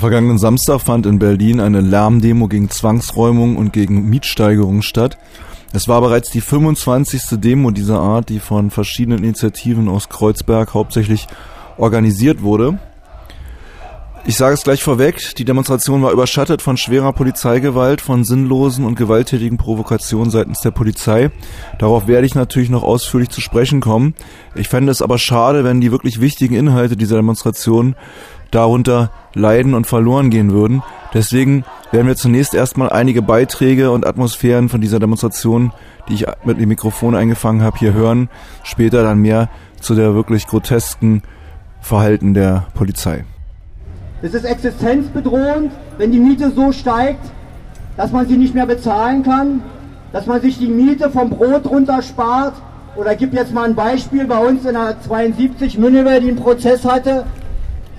vergangenen Samstag fand in Berlin eine Lärmdemo gegen Zwangsräumung und gegen Mietsteigerung statt. Es war bereits die 25. Demo dieser Art, die von verschiedenen Initiativen aus Kreuzberg hauptsächlich organisiert wurde. Ich sage es gleich vorweg, die Demonstration war überschattet von schwerer Polizeigewalt, von sinnlosen und gewalttätigen Provokationen seitens der Polizei. Darauf werde ich natürlich noch ausführlich zu sprechen kommen. Ich fände es aber schade, wenn die wirklich wichtigen Inhalte dieser Demonstration darunter leiden und verloren gehen würden. Deswegen werden wir zunächst erstmal einige Beiträge und Atmosphären von dieser Demonstration, die ich mit dem Mikrofon eingefangen habe, hier hören. Später dann mehr zu der wirklich grotesken Verhalten der Polizei. Es ist existenzbedrohend, wenn die Miete so steigt, dass man sie nicht mehr bezahlen kann, dass man sich die Miete vom Brot runterspart. Oder gib jetzt mal ein Beispiel bei uns in der 72 Münnewer, die einen Prozess hatte.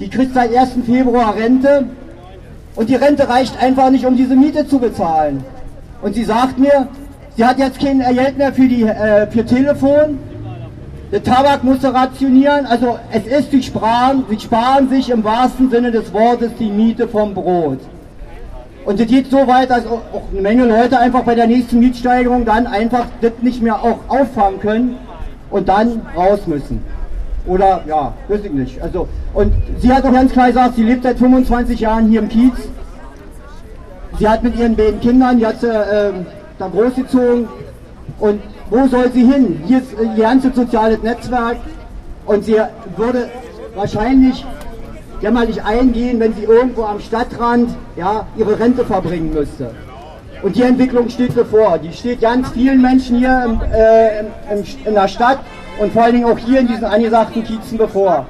Die kriegt seit 1. Februar Rente und die Rente reicht einfach nicht, um diese Miete zu bezahlen. Und sie sagt mir, sie hat jetzt kein Geld mehr für, die, äh, für Telefon, der Tabak musste rationieren, also es ist, sie sparen, sie sparen sich im wahrsten Sinne des Wortes die Miete vom Brot. Und es geht so weit, dass auch eine Menge Leute einfach bei der nächsten Mietsteigerung dann einfach das nicht mehr auch auffangen können und dann raus müssen. Oder ja, weiß ich nicht. Also, und sie hat auch ganz klar gesagt, sie lebt seit 25 Jahren hier im Kiez. Sie hat mit ihren beiden Kindern, die hat sie äh, da großgezogen und wo soll sie hin? Hier ist ihr ganzes soziales Netzwerk und sie würde wahrscheinlich jämmerlich eingehen, wenn sie irgendwo am Stadtrand ja, ihre Rente verbringen müsste. Und die Entwicklung steht bevor. Die steht ganz vielen Menschen hier im, äh, im, in der Stadt und vor allen Dingen auch hier in diesen angesagten Kiezen bevor.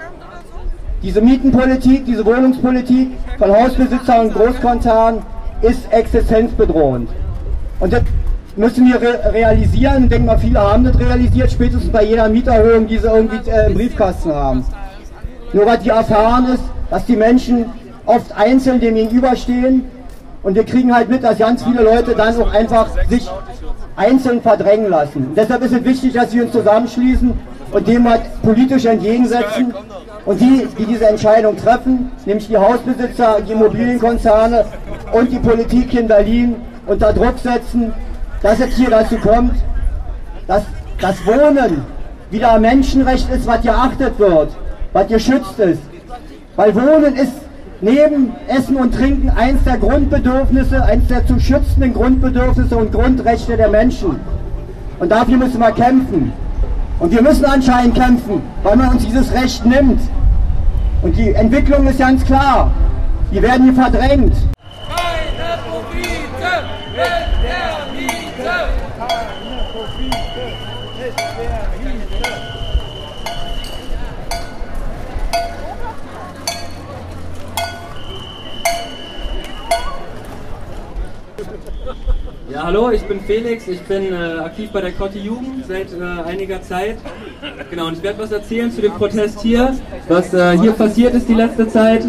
Diese Mietenpolitik, diese Wohnungspolitik von Hausbesitzern und Großkonzernen ist existenzbedrohend. Und das müssen wir re realisieren. Ich denke mal, viele haben das realisiert, spätestens bei jeder Mieterhöhung, die sie irgendwie äh, im Briefkasten haben. Nur was wir erfahren ist, dass die Menschen oft einzeln dem gegenüberstehen und wir kriegen halt mit, dass ganz viele Leute dann auch einfach sich einzeln verdrängen lassen. Und deshalb ist es wichtig, dass wir uns zusammenschließen und dem halt politisch entgegensetzen. Und die, die diese Entscheidung treffen, nämlich die Hausbesitzer, die Immobilienkonzerne und die Politik in Berlin unter Druck setzen, dass es hier dazu kommt, dass das Wohnen wieder ein Menschenrecht ist, was geachtet wird, was geschützt ist. Weil Wohnen ist neben Essen und Trinken eins der Grundbedürfnisse, eins der zu schützenden Grundbedürfnisse und Grundrechte der Menschen. Und dafür müssen wir kämpfen. Und wir müssen anscheinend kämpfen, weil man uns dieses Recht nimmt. Und die Entwicklung ist ganz klar. Die werden hier verdrängt. Hallo, ich bin Felix, ich bin äh, aktiv bei der Kotti Jugend seit äh, einiger Zeit. Genau, und ich werde was erzählen zu dem Protest hier, was äh, hier passiert ist die letzte Zeit.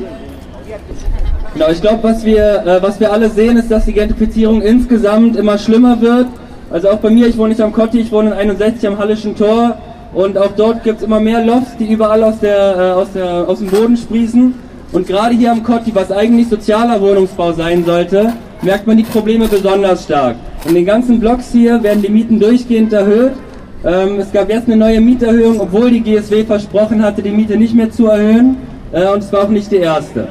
Genau, ich glaube, was wir, äh, was wir alle sehen, ist, dass die Gentrifizierung insgesamt immer schlimmer wird. Also auch bei mir, ich wohne nicht am Kotti, ich wohne in 61 am Hallischen Tor und auch dort gibt es immer mehr Lofts, die überall aus, der, äh, aus, der, aus dem Boden sprießen. Und gerade hier am Kotti, was eigentlich sozialer Wohnungsbau sein sollte, merkt man die Probleme besonders stark. In den ganzen Blocks hier werden die Mieten durchgehend erhöht. Ähm, es gab jetzt eine neue Mieterhöhung, obwohl die GSW versprochen hatte, die Miete nicht mehr zu erhöhen. Äh, und es war auch nicht die erste.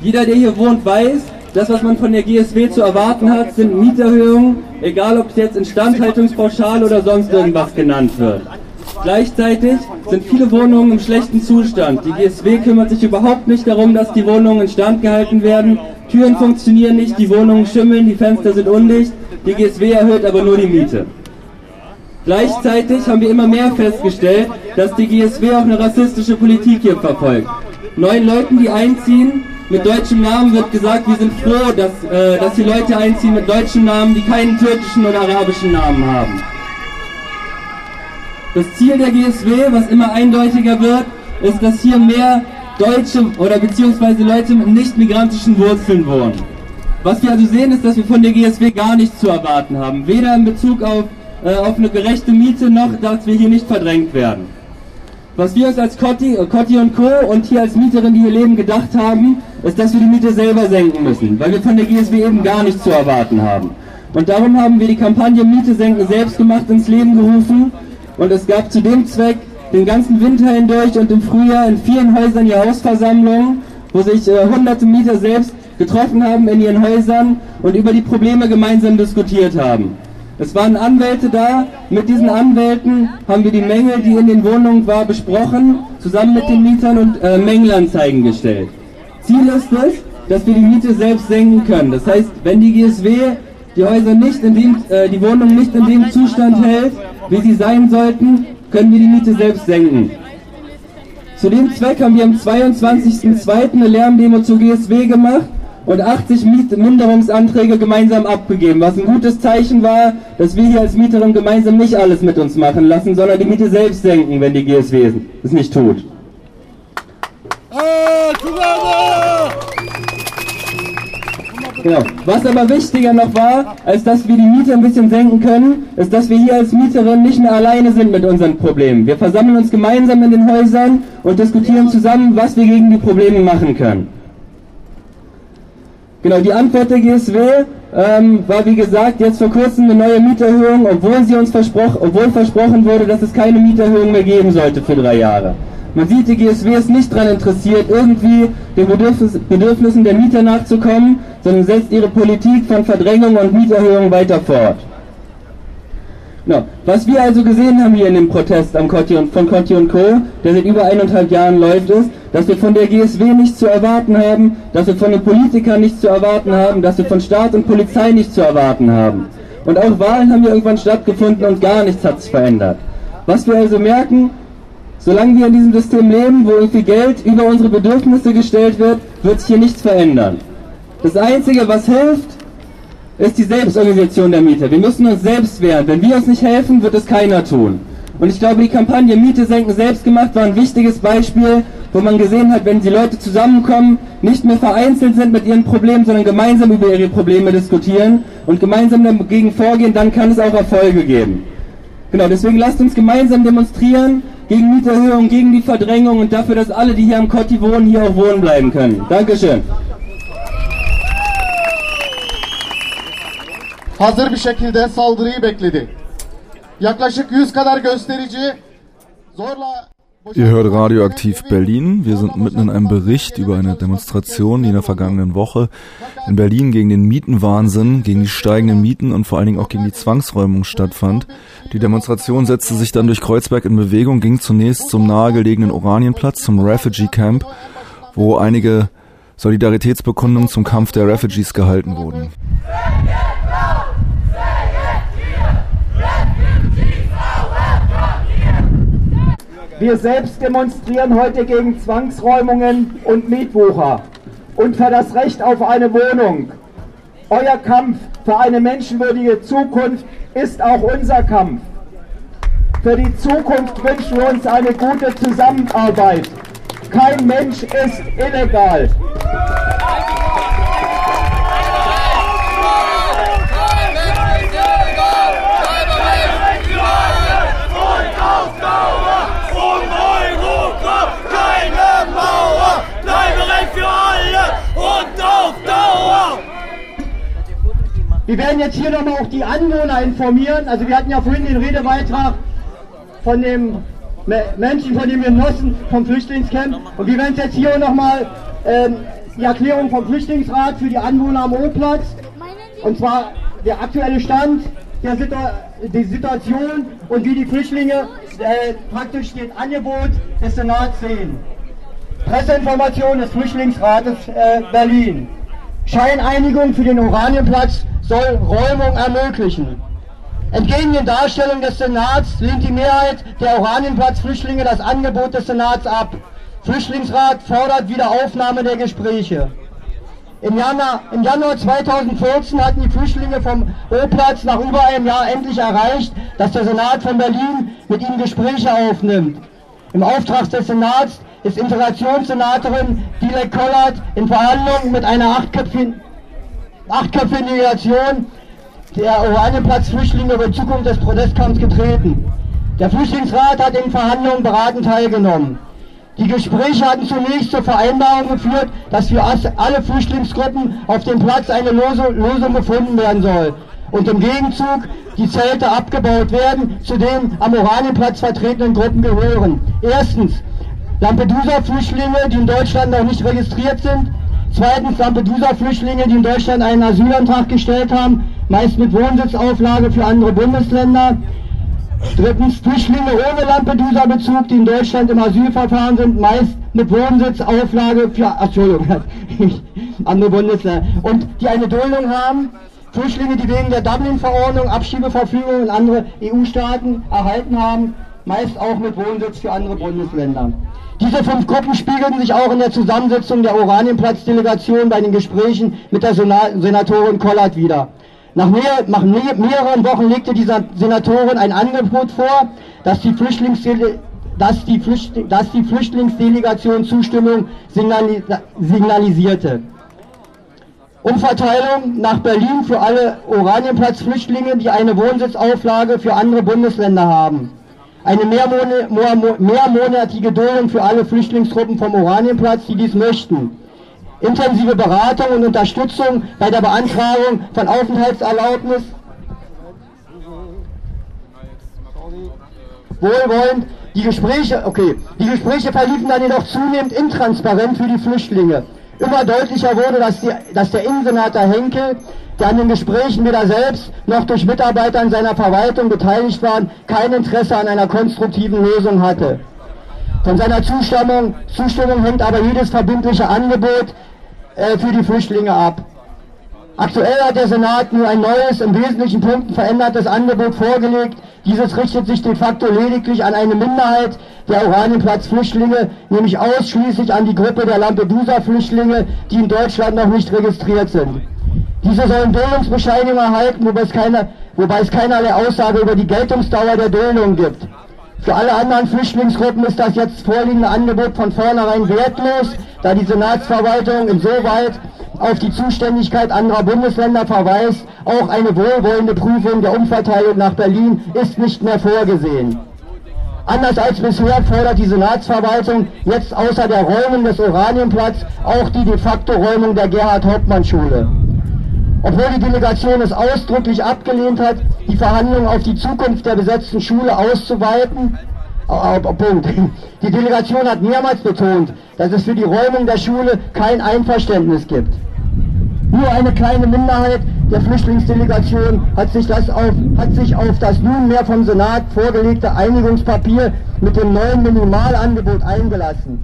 Jeder, der hier wohnt, weiß, das, was man von der GSW zu erwarten hat, sind Mieterhöhungen, egal ob es jetzt Instandhaltungspauschale oder sonst irgendwas genannt wird. Gleichzeitig sind viele Wohnungen im schlechten Zustand. Die GSW kümmert sich überhaupt nicht darum, dass die Wohnungen instand gehalten werden. Türen funktionieren nicht, die Wohnungen schimmeln, die Fenster sind undicht. Die GSW erhöht aber nur die Miete. Gleichzeitig haben wir immer mehr festgestellt, dass die GSW auch eine rassistische Politik hier verfolgt. Neuen Leuten, die einziehen, mit deutschem Namen wird gesagt, wir sind froh, dass, äh, dass die Leute einziehen mit deutschen Namen, die keinen türkischen oder arabischen Namen haben. Das Ziel der GSW, was immer eindeutiger wird, ist, dass hier mehr Deutsche oder beziehungsweise Leute mit nicht migrantischen Wurzeln wohnen. Was wir also sehen, ist, dass wir von der GSW gar nichts zu erwarten haben. Weder in Bezug auf, äh, auf eine gerechte Miete, noch dass wir hier nicht verdrängt werden. Was wir uns als Cotti, Cotti und Co. und hier als Mieterin, die hier leben, gedacht haben, ist, dass wir die Miete selber senken müssen, weil wir von der GSW eben gar nichts zu erwarten haben. Und darum haben wir die Kampagne Miete senken selbst gemacht ins Leben gerufen und es gab zu dem Zweck den ganzen Winter hindurch und im Frühjahr in vielen Häusern hier Hausversammlungen, wo sich äh, hunderte Mieter selbst getroffen haben in ihren Häusern und über die Probleme gemeinsam diskutiert haben. Es waren Anwälte da. Mit diesen Anwälten haben wir die Mängel, die in den Wohnungen war, besprochen, zusammen mit den Mietern und äh, Mängelanzeigen gestellt. Ziel ist es, dass wir die Miete selbst senken können. Das heißt, wenn die GSW die Häuser nicht in dem, äh, die Wohnungen nicht in dem Zustand hält, wie sie sein sollten, können wir die Miete selbst senken. Zu dem Zweck haben wir am 22.02. eine Lärmdemo zur GSW gemacht und 80 Minderungsanträge gemeinsam abgegeben, was ein gutes Zeichen war, dass wir hier als Mieterin gemeinsam nicht alles mit uns machen lassen, sondern die Miete selbst senken, wenn die GSW es nicht tut. Genau. Was aber wichtiger noch war, als dass wir die Miete ein bisschen senken können, ist, dass wir hier als Mieterin nicht mehr alleine sind mit unseren Problemen. Wir versammeln uns gemeinsam in den Häusern und diskutieren zusammen, was wir gegen die Probleme machen können. Genau, die Antwort der GSW ähm, war wie gesagt jetzt vor kurzem eine neue Mieterhöhung, obwohl sie uns versprochen, obwohl versprochen wurde, dass es keine Mieterhöhung mehr geben sollte für drei Jahre. Man sieht, die GSW ist nicht daran interessiert, irgendwie den Bedürfnis, Bedürfnissen der Mieter nachzukommen, sondern setzt ihre Politik von Verdrängung und Mieterhöhung weiter fort. No. Was wir also gesehen haben hier in dem Protest am Cotti und, von Cotti und Co., der seit über eineinhalb Jahren läuft, ist, dass wir von der GSW nichts zu erwarten haben, dass wir von den Politikern nichts zu erwarten haben, dass wir von Staat und Polizei nichts zu erwarten haben. Und auch Wahlen haben hier irgendwann stattgefunden und gar nichts hat sich verändert. Was wir also merken, solange wir in diesem System leben, wo irgendwie Geld über unsere Bedürfnisse gestellt wird, wird sich hier nichts verändern. Das Einzige, was hilft, ist die Selbstorganisation der Mieter. Wir müssen uns selbst wehren. Wenn wir uns nicht helfen, wird es keiner tun. Und ich glaube, die Kampagne Miete senken selbst gemacht war ein wichtiges Beispiel, wo man gesehen hat, wenn die Leute zusammenkommen, nicht mehr vereinzelt sind mit ihren Problemen, sondern gemeinsam über ihre Probleme diskutieren und gemeinsam dagegen vorgehen, dann kann es auch Erfolge geben. Genau, deswegen lasst uns gemeinsam demonstrieren gegen Mieterhöhung, gegen die Verdrängung und dafür, dass alle, die hier am Kotti wohnen, hier auch wohnen bleiben können. Dankeschön. hazır bir şekilde saldırıyı bekledi. Yaklaşık 100 kadar gösterici zorla Ihr hört Radioaktiv Berlin. Wir sind mitten in einem Bericht über eine Demonstration, die in der vergangenen Woche in Berlin gegen den Mietenwahnsinn, gegen die steigenden Mieten und vor allen Dingen auch gegen die Zwangsräumung stattfand. Die Demonstration setzte sich dann durch Kreuzberg in Bewegung, ging zunächst zum nahegelegenen Oranienplatz, zum Refugee Camp, wo einige Solidaritätsbekundungen zum Kampf der Refugees gehalten wurden. Wir selbst demonstrieren heute gegen Zwangsräumungen und Mietwucher und für das Recht auf eine Wohnung. Euer Kampf für eine menschenwürdige Zukunft ist auch unser Kampf. Für die Zukunft wünschen wir uns eine gute Zusammenarbeit. Kein Mensch ist illegal. Wir werden jetzt hier nochmal auch die Anwohner informieren. Also wir hatten ja vorhin den Redebeitrag von dem Menschen, von dem Genossen vom Flüchtlingscamp. Und wir werden jetzt hier nochmal ähm, die Erklärung vom Flüchtlingsrat für die Anwohner am O-Platz. Und zwar der aktuelle Stand der Situ die Situation und wie die Flüchtlinge äh, praktisch das Angebot des Senats sehen. Presseinformation des Flüchtlingsrates äh, Berlin. Scheineinigung für den Oranienplatz soll Räumung ermöglichen. Entgegen den Darstellungen des Senats lehnt die Mehrheit der Oranienplatz-Flüchtlinge das Angebot des Senats ab. Flüchtlingsrat fordert Wiederaufnahme der Gespräche. Im Januar, Im Januar 2014 hatten die Flüchtlinge vom O-Platz nach über einem Jahr endlich erreicht, dass der Senat von Berlin mit ihnen Gespräche aufnimmt. Im Auftrag des Senats ist Integrationssenatorin Dilek Kollert in Verhandlungen mit einer achtköpfigen achtköpfige Delegation der Oranienplatz-Flüchtlinge über die Zukunft des Protestkampfs getreten. Der Flüchtlingsrat hat in Verhandlungen beratend teilgenommen. Die Gespräche hatten zunächst zur Vereinbarung geführt, dass für alle Flüchtlingsgruppen auf dem Platz eine Lösung gefunden werden soll und im Gegenzug die Zelte abgebaut werden, zu den am Oranienplatz vertretenen Gruppen gehören. Erstens Lampedusa-Flüchtlinge, die in Deutschland noch nicht registriert sind. Zweitens Lampedusa-Flüchtlinge, die in Deutschland einen Asylantrag gestellt haben, meist mit Wohnsitzauflage für andere Bundesländer. Drittens Flüchtlinge ohne Lampedusa-Bezug, die in Deutschland im Asylverfahren sind, meist mit Wohnsitzauflage für, Entschuldigung, andere Bundesländer. Und die eine Duldung haben, Flüchtlinge, die wegen der Dublin-Verordnung, Abschiebeverfügung in andere EU-Staaten erhalten haben, meist auch mit Wohnsitz für andere Bundesländer. Diese fünf Gruppen spiegelten sich auch in der Zusammensetzung der Oranienplatz-Delegation bei den Gesprächen mit der Senatorin Kollert wieder. Nach, mehr, nach mehreren Wochen legte die Senatorin ein Angebot vor, dass die, dass die, Flüchtling dass die Flüchtlingsdelegation Zustimmung signalisierte. Umverteilung nach Berlin für alle Oranienplatz-Flüchtlinge, die eine Wohnsitzauflage für andere Bundesländer haben. Eine mehrmonatige Duldung für alle Flüchtlingstruppen vom Oranienplatz, die dies möchten. Intensive Beratung und Unterstützung bei der Beantragung von Aufenthaltserlaubnis. Wohlwollend. Die Gespräche, okay, die Gespräche verliefen dann jedoch zunehmend intransparent für die Flüchtlinge. Immer deutlicher wurde, dass, die, dass der Innensenator Henkel, der an den Gesprächen weder selbst noch durch Mitarbeiter in seiner Verwaltung beteiligt waren, kein Interesse an einer konstruktiven Lösung hatte. Von seiner Zustimmung, Zustimmung hängt aber jedes verbindliche Angebot äh, für die Flüchtlinge ab. Aktuell hat der Senat nur ein neues, in wesentlichen Punkten verändertes Angebot vorgelegt. Dieses richtet sich de facto lediglich an eine Minderheit der Oranienplatz-Flüchtlinge, nämlich ausschließlich an die Gruppe der Lampedusa-Flüchtlinge, die in Deutschland noch nicht registriert sind. Diese sollen Duldungsbescheinigung erhalten, wobei es, keine, wobei es keinerlei Aussage über die Geltungsdauer der Duldung gibt. Für alle anderen Flüchtlingsgruppen ist das jetzt vorliegende Angebot von vornherein wertlos, da die Senatsverwaltung insoweit auf die Zuständigkeit anderer Bundesländer verweist, auch eine wohlwollende Prüfung der Umverteilung nach Berlin ist nicht mehr vorgesehen. Anders als bisher fordert die Senatsverwaltung jetzt außer der Räumung des Oranienplatz auch die de facto Räumung der Gerhard-Hauptmann-Schule. Obwohl die Delegation es ausdrücklich abgelehnt hat, die Verhandlungen auf die Zukunft der besetzten Schule auszuweiten, Punkt. Die Delegation hat mehrmals betont, dass es für die Räumung der Schule kein Einverständnis gibt. Nur eine kleine Minderheit der Flüchtlingsdelegation hat sich, das auf, hat sich auf das nunmehr vom Senat vorgelegte Einigungspapier mit dem neuen Minimalangebot eingelassen.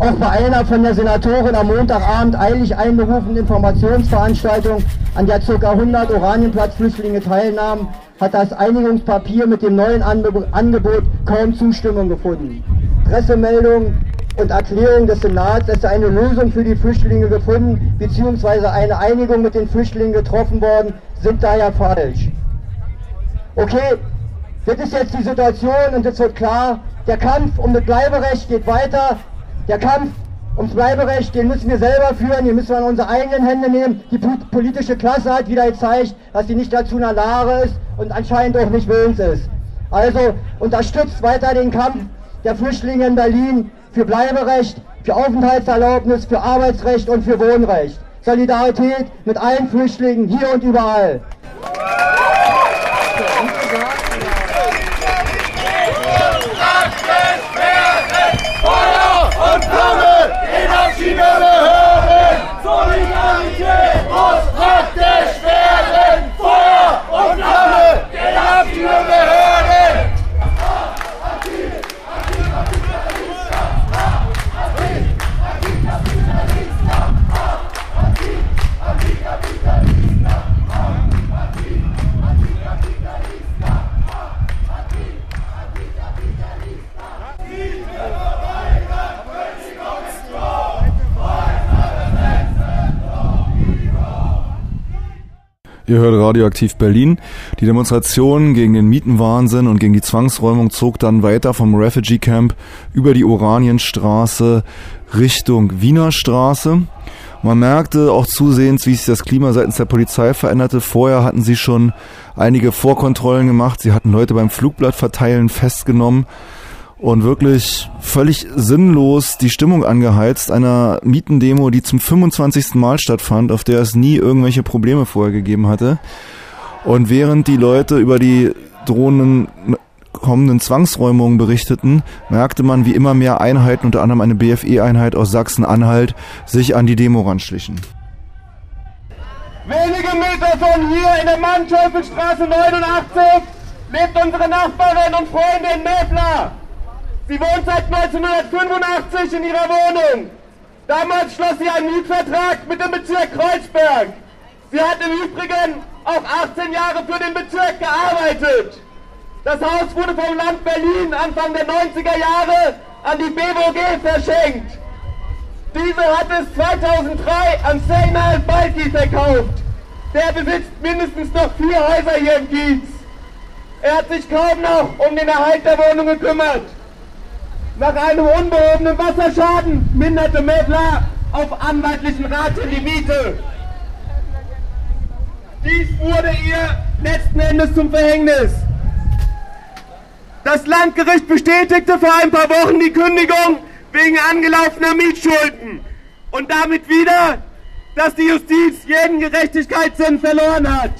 Auch bei einer von der Senatorin am Montagabend eilig einberufenen Informationsveranstaltung, an der ca. 100 Oranienplatzflüchtlinge teilnahmen, hat das Einigungspapier mit dem neuen Angebot kaum Zustimmung gefunden. Pressemeldungen und Erklärung des Senats, sei eine Lösung für die Flüchtlinge gefunden bzw. eine Einigung mit den Flüchtlingen getroffen worden, sind daher falsch. Okay, das ist jetzt die Situation und es wird klar, der Kampf um das Bleiberecht geht weiter. Der Kampf ums Bleiberecht, den müssen wir selber führen, den müssen wir in unsere eigenen Hände nehmen. Die politische Klasse hat wieder gezeigt, dass sie nicht dazu in der Lage ist und anscheinend auch nicht willens ist. Also unterstützt weiter den Kampf der Flüchtlinge in Berlin für Bleiberecht, für Aufenthaltserlaubnis, für Arbeitsrecht und für Wohnrecht. Solidarität mit allen Flüchtlingen hier und überall. Feuer und Flamme, Energie hören! Solidarität muss praktisch werden! Feuer und Flamme, Energie hören! Ihr hört Radioaktiv Berlin. Die Demonstration gegen den Mietenwahnsinn und gegen die Zwangsräumung zog dann weiter vom Refugee Camp über die Oranienstraße Richtung Wiener Straße. Man merkte auch zusehends, wie sich das Klima seitens der Polizei veränderte. Vorher hatten sie schon einige Vorkontrollen gemacht. Sie hatten Leute beim Flugblatt verteilen festgenommen. Und wirklich völlig sinnlos die Stimmung angeheizt einer Mietendemo, die zum 25. Mal stattfand, auf der es nie irgendwelche Probleme vorher gegeben hatte. Und während die Leute über die drohenden kommenden Zwangsräumungen berichteten, merkte man, wie immer mehr Einheiten, unter anderem eine BFE-Einheit aus Sachsen-Anhalt, sich an die Demo ranschlichen. Wenige Meter von hier in der Mannteufelstraße 89 lebt unsere Nachbarin und Freundin Mäfler. Sie wohnt seit 1985 in ihrer Wohnung. Damals schloss sie einen Mietvertrag mit dem Bezirk Kreuzberg. Sie hat im Übrigen auch 18 Jahre für den Bezirk gearbeitet. Das Haus wurde vom Land Berlin Anfang der 90er Jahre an die BWG verschenkt. Diese hat es 2003 an Seinal Balki verkauft. Der besitzt mindestens noch vier Häuser hier im Kiez. Er hat sich kaum noch um den Erhalt der Wohnung gekümmert. Nach einem unbehobenen Wasserschaden minderte Mädler auf anwaltlichen Raten die Miete. Dies wurde ihr letzten Endes zum Verhängnis. Das Landgericht bestätigte vor ein paar Wochen die Kündigung wegen angelaufener Mietschulden und damit wieder, dass die Justiz jeden Gerechtigkeitssinn verloren hat.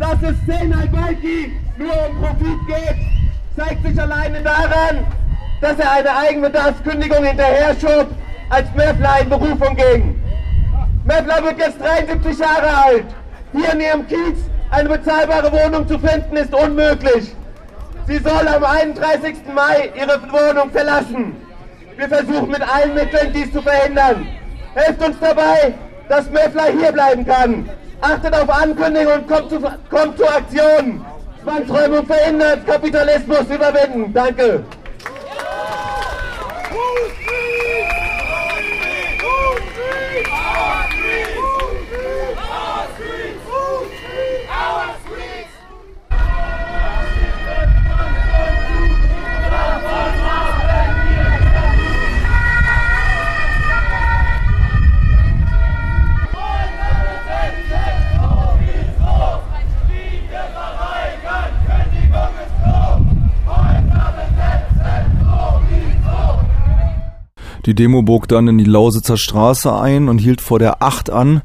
Dass es Senai Balki nur um Profit geht, zeigt sich alleine daran, dass er eine Eigenbedarfskündigung hinterher schob, als Möffler in Berufung ging. Möffler wird jetzt 73 Jahre alt. Hier in ihrem Kiez eine bezahlbare Wohnung zu finden ist unmöglich. Sie soll am 31. Mai ihre Wohnung verlassen. Wir versuchen mit allen Mitteln, dies zu verhindern. Helft uns dabei, dass Möffler hier bleiben kann. Achtet auf Ankündigungen und kommt zu, kommt zu Aktionen. Zwangsräumung verhindert, Kapitalismus überwinden. Danke. Die Demo bog dann in die Lausitzer Straße ein und hielt vor der Acht an.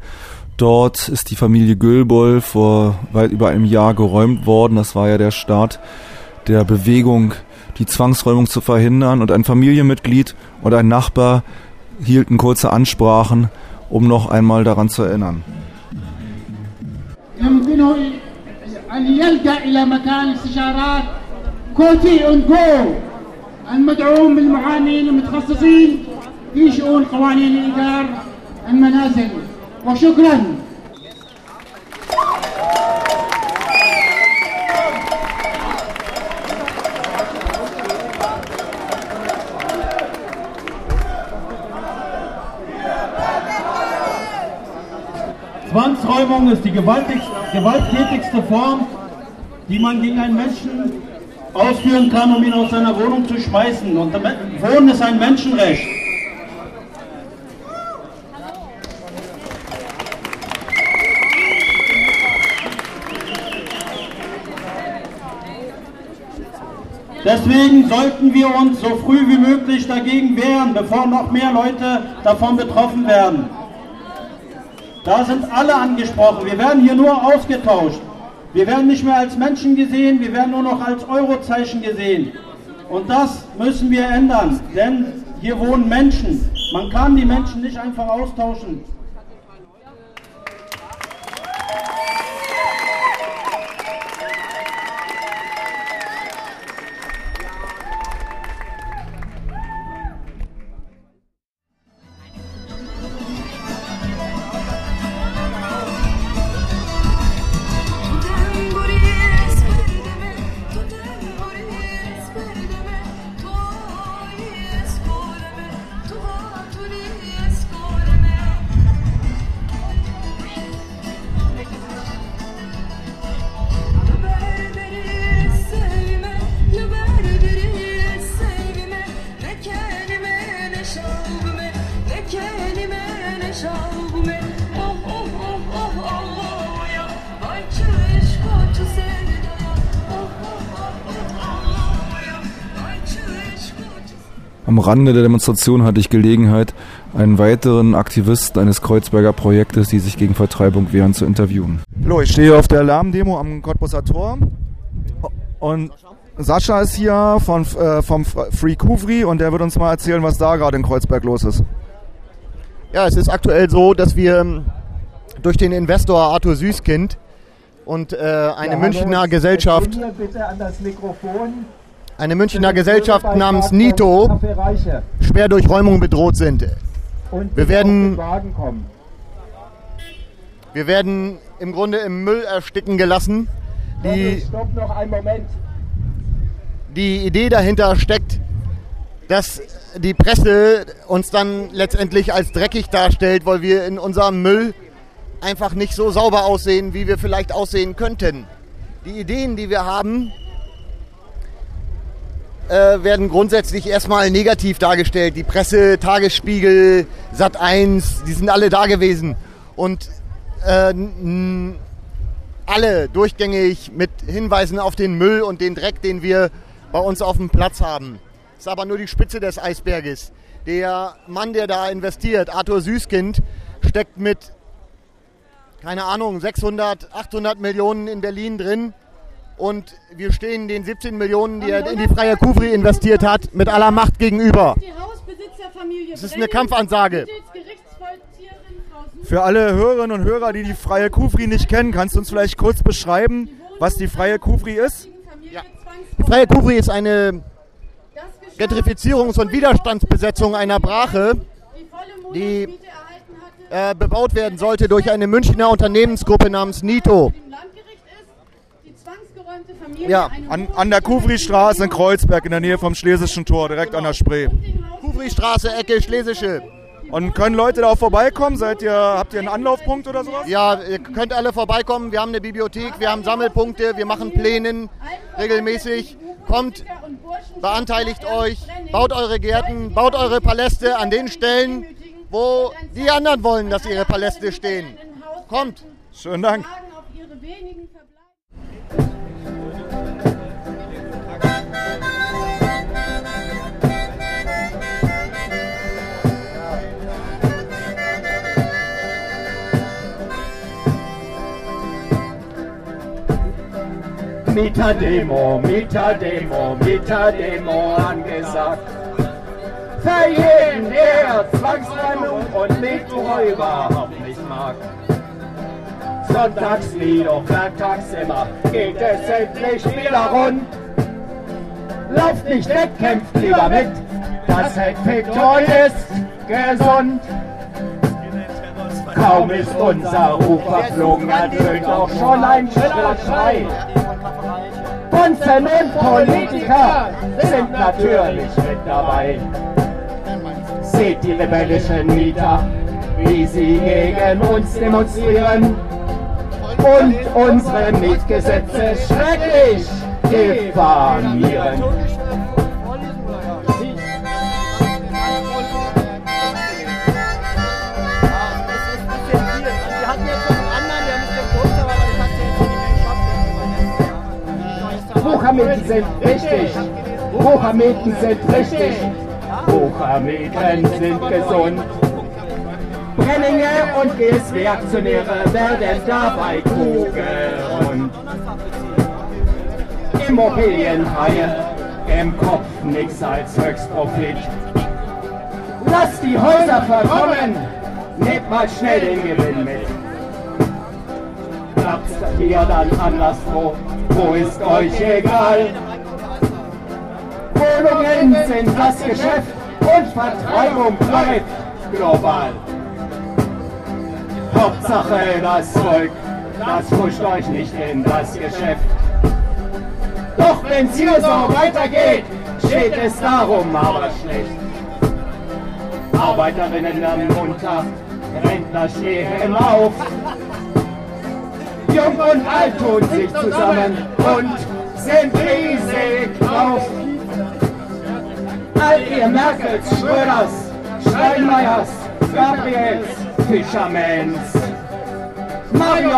Dort ist die Familie Gülboll vor weit über einem Jahr geräumt worden. Das war ja der Start der Bewegung, die Zwangsräumung zu verhindern. Und ein Familienmitglied und ein Nachbar hielten kurze Ansprachen, um noch einmal daran zu erinnern. كوتي اون جو المدعوم بالمحامين المتخصصين في شؤون قوانين الإيجار المنازل وشكرا Zwangsräumung ist die gewalttätigste Form, die man gegen einen Menschen ausführen kann, um ihn aus seiner Wohnung zu schmeißen. Und Wohnen ist ein Menschenrecht. Deswegen sollten wir uns so früh wie möglich dagegen wehren, bevor noch mehr Leute davon betroffen werden. Da sind alle angesprochen. Wir werden hier nur ausgetauscht. Wir werden nicht mehr als Menschen gesehen, wir werden nur noch als Eurozeichen gesehen. Und das müssen wir ändern, denn hier wohnen Menschen. Man kann die Menschen nicht einfach austauschen. Rande der Demonstration hatte ich Gelegenheit, einen weiteren Aktivisten eines Kreuzberger Projektes, die sich gegen Vertreibung wehren, zu interviewen. Hallo, ich stehe auf der Alarmdemo am Cottbusser Tor und Sascha ist hier von, äh, vom Free Kuvri und der wird uns mal erzählen, was da gerade in Kreuzberg los ist. Ja, es ist aktuell so, dass wir ähm, durch den Investor Arthur Süßkind und äh, eine ja, Münchner Gesellschaft eine Münchner Gesellschaft namens NITO schwer durch Räumung bedroht sind. Wir werden, wir werden im Grunde im Müll ersticken gelassen. Die, die Idee dahinter steckt, dass die Presse uns dann letztendlich als dreckig darstellt, weil wir in unserem Müll einfach nicht so sauber aussehen, wie wir vielleicht aussehen könnten. Die Ideen, die wir haben, äh, werden grundsätzlich erstmal negativ dargestellt. Die Presse, Tagesspiegel, Sat 1, die sind alle da gewesen. Und äh, alle durchgängig mit Hinweisen auf den Müll und den Dreck, den wir bei uns auf dem Platz haben. Das ist aber nur die Spitze des Eisberges. Der Mann, der da investiert, Arthur Süßkind, steckt mit, keine Ahnung, 600, 800 Millionen in Berlin drin und wir stehen den 17 Millionen, die er in die freie Kuvri investiert hat, mit aller Macht gegenüber. Das ist eine Kampfansage. Für alle Hörerinnen und Hörer, die die freie Kuvri nicht kennen, kannst du uns vielleicht kurz beschreiben, was die freie Kuvri ist? Ja. Die freie Kuvri ist eine Gentrifizierungs- und Widerstandsbesetzung einer Brache, die äh, bebaut werden sollte durch eine Münchner Unternehmensgruppe namens NITO. Ja, an, an der Kuvri-Straße in Kreuzberg in der Nähe vom Schlesischen Tor, direkt an der Spree. Kuvri-Straße, Ecke Schlesische. Und können Leute da auch vorbeikommen? Seid ihr, habt ihr einen Anlaufpunkt oder sowas? Ja, ihr könnt alle vorbeikommen. Wir haben eine Bibliothek, wir haben Sammelpunkte, wir machen Plänen regelmäßig. Kommt, beanteiligt euch, baut eure Gärten, baut eure Paläste an den Stellen, wo die anderen wollen, dass ihre Paläste stehen. Kommt. Schönen Dank. Mieterdemo, Mieterdemo, Mieterdemo angesagt. Für jeden, der Zwangsräumung und Mieträuber überhaupt nicht mag. Sonntagslied und werktags immer geht es endlich wieder rund. Lauft nicht weg, kämpft lieber mit, das Headfaktor ist gesund. Kaum ist unser Ruf verflogen, ertönt auch schon ein schriller Schrei. Bonzen und Politiker sind natürlich mit dabei. Seht die rebellischen Mieter, wie sie gegen uns demonstrieren und unsere Mietgesetze schrecklich diffamieren. Buchhameten sind richtig. Buchhameten sind richtig. Buchhameten sind gesund. Brenninge und GS-Reaktionäre werden dabei kugelrund. Immobilienhaie, im Kopf nix als Höchstprofit. Lasst die Häuser verkommen, nehmt mal schnell den Gewinn mit. Hier dann anderswo, wo ist euch egal? Wohnungen sind das Geschäft und Vertreibung bleibt global. Hauptsache das Volk, das pusht euch nicht in das Geschäft. Doch wenn's hier so weitergeht, steht es darum aber schlecht. Arbeiterinnen werden munter, Rentner stehen auf. Jung und alt tun sich zusammen und sind riesig drauf. All ihr Merkels, Schröders, Steinmeiers, Gabriels, Fischermans, Mario